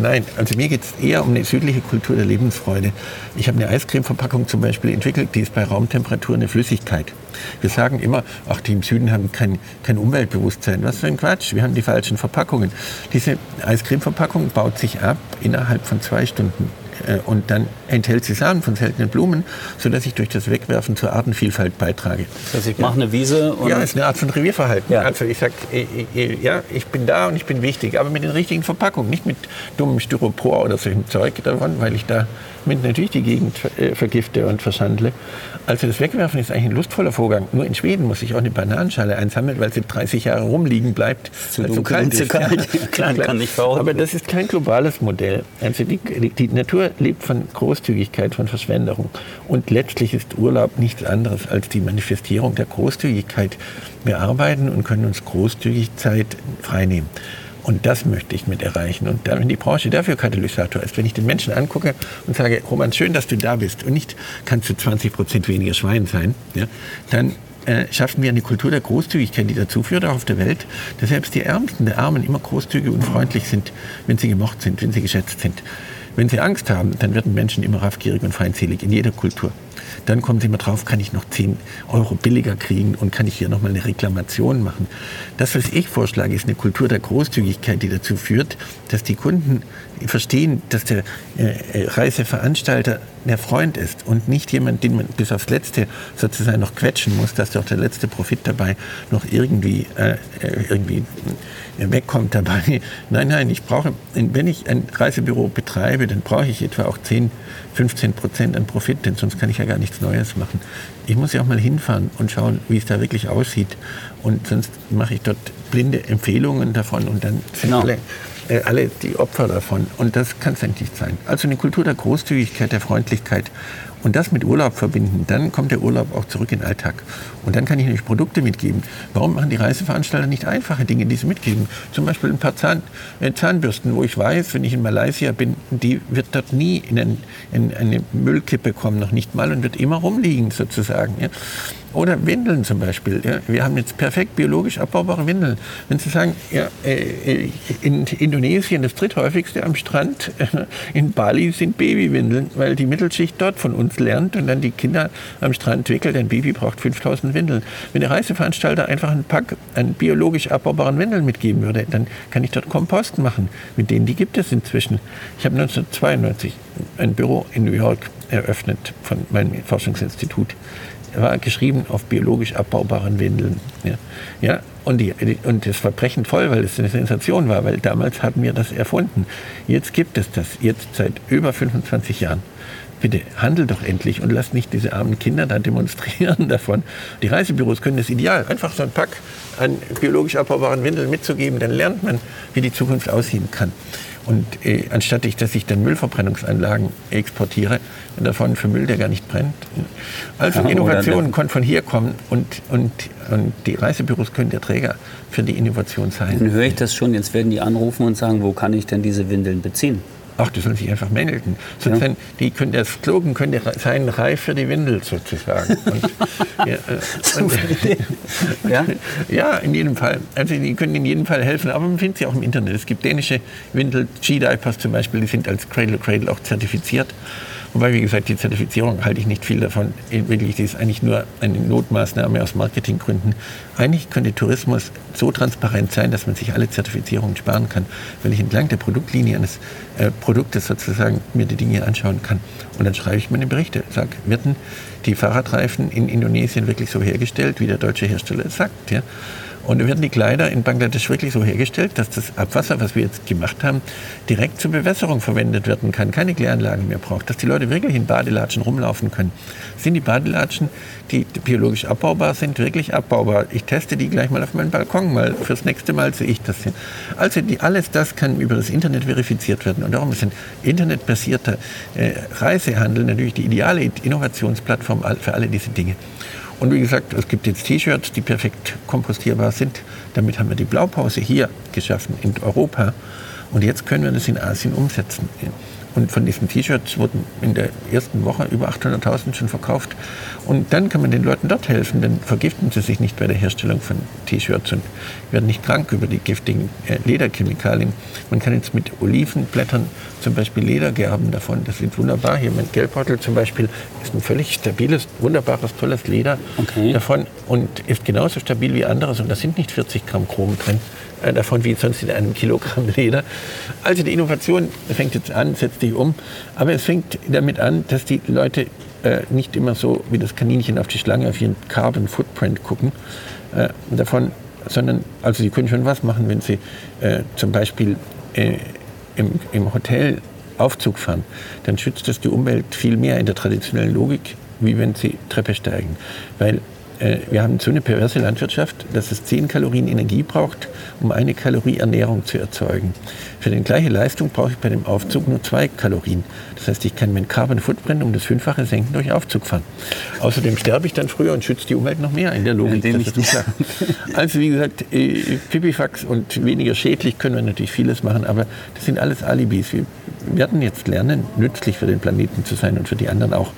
Nein, also mir geht es eher um eine südliche Kultur der Lebensfreude. Ich habe eine Eiscremeverpackung zum Beispiel entwickelt, die ist bei Raumtemperatur eine Flüssigkeit. Wir sagen immer, ach, die im Süden haben kein, kein Umweltbewusstsein. Was für ein Quatsch, wir haben die falschen Verpackungen. Diese Eiscremeverpackung baut sich ab innerhalb von zwei Stunden. Äh, und dann enthält sie Samen von seltenen Blumen, sodass ich durch das Wegwerfen zur Artenvielfalt beitrage. Das heißt, ich mache eine Wiese und... Ja, ist eine Art von Revierverhalten. Ja. Also ich sage, ja, ich bin da und ich bin wichtig, aber mit den richtigen Verpackungen, nicht mit dummem Styropor oder solchem Zeug davon, weil ich da mit natürlich die Gegend äh, vergifte und verschandle. Also das Wegwerfen ist eigentlich ein lustvoller Vorgang. Nur in Schweden muss ich auch eine Bananenschale einsammeln, weil sie 30 Jahre rumliegen bleibt. Zu dunkel, zu kalt ist. Zu kalt. Ja, klar, kann nicht Aber das ist kein globales Modell. Also die, die Natur lebt von Großzügigkeit, von Verschwenderung. Und letztlich ist Urlaub nichts anderes als die Manifestierung der Großzügigkeit. Wir arbeiten und können uns großzügig Zeit freinehmen. Und das möchte ich mit erreichen. Und wenn die Branche dafür Katalysator ist, wenn ich den Menschen angucke und sage, Roman, schön, dass du da bist und nicht kannst du 20 Prozent weniger Schwein sein, ja, dann äh, schaffen wir eine Kultur der Großzügigkeit, die dazu führt, auch auf der Welt, dass selbst die Ärmsten der Armen immer großzügig und freundlich sind, wenn sie gemocht sind, wenn sie geschätzt sind. Wenn sie Angst haben, dann werden Menschen immer raffgierig und feindselig in jeder Kultur. Dann kommen sie immer drauf, kann ich noch 10 Euro billiger kriegen und kann ich hier nochmal eine Reklamation machen. Das, was ich vorschlage, ist eine Kultur der Großzügigkeit, die dazu führt, dass die Kunden verstehen, dass der äh, Reiseveranstalter der Freund ist und nicht jemand, den man bis aufs Letzte sozusagen noch quetschen muss, dass doch der letzte Profit dabei noch irgendwie, äh, äh irgendwie wegkommt dabei. Nein, nein, ich brauche, wenn ich ein Reisebüro betreibe, dann brauche ich etwa auch 10, 15 Prozent an Profit, denn sonst kann ich ja gar nichts Neues machen. Ich muss ja auch mal hinfahren und schauen, wie es da wirklich aussieht. Und sonst mache ich dort blinde Empfehlungen davon und dann sind genau. alle, äh, alle die Opfer davon. Und das kann es eigentlich nicht sein. Also eine Kultur der Großzügigkeit, der Freundlichkeit und das mit Urlaub verbinden, dann kommt der Urlaub auch zurück in den Alltag. Und dann kann ich nämlich Produkte mitgeben. Warum machen die Reiseveranstalter nicht einfache Dinge, die sie mitgeben? Zum Beispiel ein paar Zahn, äh, Zahnbürsten, wo ich weiß, wenn ich in Malaysia bin, die wird dort nie in, ein, in eine Müllkippe kommen, noch nicht mal, und wird immer rumliegen sozusagen. Ja? Oder Windeln zum Beispiel. Ja. Wir haben jetzt perfekt biologisch abbaubare Windeln. Wenn Sie sagen, ja, äh, in Indonesien das dritthäufigste am Strand, äh, in Bali sind Babywindeln, weil die Mittelschicht dort von uns lernt und dann die Kinder am Strand wickelt. Ein Baby braucht 5000 Windeln. Wenn der Reiseveranstalter einfach einen Pack an biologisch abbaubaren Windeln mitgeben würde, dann kann ich dort Kompost machen. Mit denen, die gibt es inzwischen. Ich habe 1992 ein Büro in New York eröffnet von meinem Forschungsinstitut war geschrieben auf biologisch abbaubaren Windeln. Ja, ja und, die, und das Verbrechen voll, weil es eine Sensation war, weil damals hatten wir das erfunden. Jetzt gibt es das, jetzt seit über 25 Jahren. bitte handel doch endlich und lass nicht diese armen Kinder da demonstrieren davon. Die Reisebüros können das ideal, einfach so ein Pack an biologisch abbaubaren Windeln mitzugeben, dann lernt man, wie die Zukunft aussehen kann. Und äh, anstatt ich, dass ich dann Müllverbrennungsanlagen exportiere, davon für Müll, der gar nicht brennt. Also ja, Innovation kann von hier kommen und, und, und die Reisebüros können der Träger für die Innovation sein. Dann höre ich das schon, jetzt werden die anrufen und sagen, wo kann ich denn diese Windeln beziehen? Ach, die sollen sich einfach melden. Ja. Die können, der Slogan könnte sein, reif für die Windel sozusagen. Und, ja, äh, und, ja? ja, in jedem Fall. Also die können in jedem Fall helfen, aber man findet sie auch im Internet. Es gibt dänische Windel, G-Diapers zum Beispiel, die sind als Cradle Cradle auch zertifiziert. Wobei, wie gesagt, die Zertifizierung halte ich nicht viel davon. Wirklich, die ist eigentlich nur eine Notmaßnahme aus Marketinggründen. Eigentlich könnte Tourismus so transparent sein, dass man sich alle Zertifizierungen sparen kann, weil ich entlang der Produktlinie eines äh, Produktes sozusagen mir die Dinge anschauen kann. Und dann schreibe ich meine Berichte, sage, werden die Fahrradreifen in Indonesien wirklich so hergestellt, wie der deutsche Hersteller sagt? Ja? Und werden die Kleider in Bangladesch wirklich so hergestellt, dass das Abwasser, was wir jetzt gemacht haben, direkt zur Bewässerung verwendet werden kann, keine Kläranlagen mehr braucht, dass die Leute wirklich in Badelatschen rumlaufen können. Sind die Badelatschen, die biologisch abbaubar sind, wirklich abbaubar? Ich teste die gleich mal auf meinem Balkon, mal fürs nächste Mal sehe ich das. Also die, alles das kann über das Internet verifiziert werden. Und darum ist ein internetbasierter äh, Reisehandel natürlich die ideale Innovationsplattform für alle diese Dinge. Und wie gesagt, es gibt jetzt T-Shirts, die perfekt kompostierbar sind. Damit haben wir die Blaupause hier geschaffen in Europa. Und jetzt können wir das in Asien umsetzen. Und von diesen T-Shirts wurden in der ersten Woche über 800.000 schon verkauft. Und dann kann man den Leuten dort helfen, dann vergiften sie sich nicht bei der Herstellung von T-Shirts und werden nicht krank über die giftigen äh, Lederchemikalien. Man kann jetzt mit Olivenblättern zum Beispiel Leder gerben davon. Das ist wunderbar. Hier mein Geldbeutel zum Beispiel ist ein völlig stabiles, wunderbares, tolles Leder okay. davon und ist genauso stabil wie anderes. Und da sind nicht 40 Gramm Chrom drin. Äh, davon wie sonst in einem Kilogramm Leder. Also die Innovation fängt jetzt an, setzt sich um, aber es fängt damit an, dass die Leute äh, nicht immer so wie das Kaninchen auf die Schlange auf ihren Carbon Footprint gucken, äh, davon, sondern also sie können schon was machen, wenn sie äh, zum Beispiel äh, im, im Hotel Aufzug fahren, dann schützt das die Umwelt viel mehr in der traditionellen Logik, wie wenn sie Treppe steigen, weil äh, wir haben so eine perverse Landwirtschaft, dass es 10 Kalorien Energie braucht, um eine Kalorie Ernährung zu erzeugen. Für die gleiche Leistung brauche ich bei dem Aufzug nur zwei Kalorien. Das heißt, ich kann meinen Carbon Footprint um das Fünffache senken durch Aufzug fahren. Außerdem sterbe ich dann früher und schütze die Umwelt noch mehr in der Logik. Ja, das ist klar. Also wie gesagt, äh, Pipifax und weniger schädlich können wir natürlich vieles machen, aber das sind alles Alibis. Wir werden jetzt lernen, nützlich für den Planeten zu sein und für die anderen auch.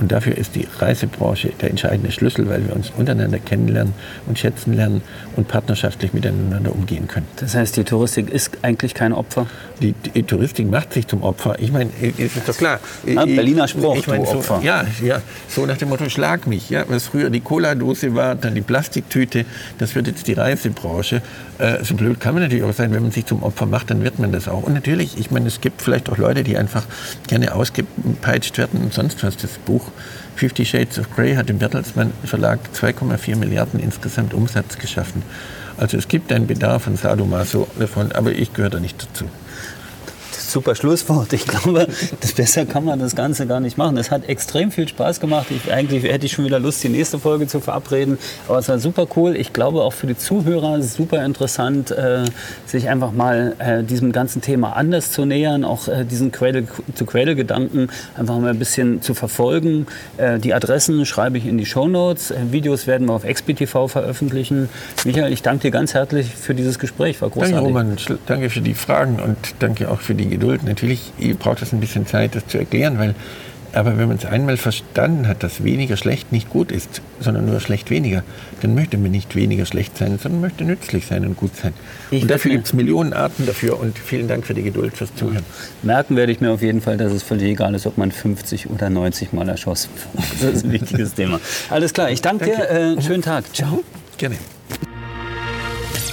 Und dafür ist die Reisebranche der entscheidende Schlüssel, weil wir uns untereinander kennenlernen und schätzen lernen und partnerschaftlich miteinander umgehen können. Das heißt, die Touristik ist eigentlich kein Opfer? Die, die Touristik macht sich zum Opfer. Ich meine, ist doch klar. Na, Berliner Spruch, ich mein, so, Opfer. Ja, ja, so nach dem Motto, schlag mich. Ja, was früher die Cola-Dose war, dann die Plastiktüte, das wird jetzt die Reisebranche. Äh, so blöd kann man natürlich auch sein, wenn man sich zum Opfer macht, dann wird man das auch. Und natürlich, ich meine, es gibt vielleicht auch Leute, die einfach gerne ausgepeitscht werden und sonst was. Das Buch Fifty Shades of Grey hat im Bertelsmann Verlag 2,4 Milliarden insgesamt Umsatz geschaffen. Also es gibt einen Bedarf an Sadomaso davon, aber ich gehöre da nicht dazu super Schlusswort. Ich glaube, das besser kann man das Ganze gar nicht machen. Es hat extrem viel Spaß gemacht. Ich, eigentlich hätte ich schon wieder Lust, die nächste Folge zu verabreden. Aber es war super cool. Ich glaube auch für die Zuhörer super interessant, äh, sich einfach mal äh, diesem ganzen Thema anders zu nähern, auch äh, diesen Cradle-to-Cradle-Gedanken einfach mal ein bisschen zu verfolgen. Äh, die Adressen schreibe ich in die Show Notes. Äh, Videos werden wir auf XBTV veröffentlichen. Michael, ich danke dir ganz herzlich für dieses Gespräch. War großartig. Danke, Roman. Danke für die Fragen und danke auch für die Geduld. Natürlich braucht es ein bisschen Zeit, das zu erklären, weil aber wenn man es einmal verstanden hat, dass weniger schlecht nicht gut ist, sondern nur schlecht weniger, dann möchte man nicht weniger schlecht sein, sondern möchte nützlich sein und gut sein. Ich und dafür gibt es Millionen Arten dafür und vielen Dank für die Geduld, fürs Zuhören. Merken werde ich mir auf jeden Fall, dass es völlig egal ist, ob man 50 oder 90 Mal erschossen wird. Das ist ein wichtiges Thema. Alles klar, ich danke, danke. dir. Äh, schönen Tag. Ciao. Gerne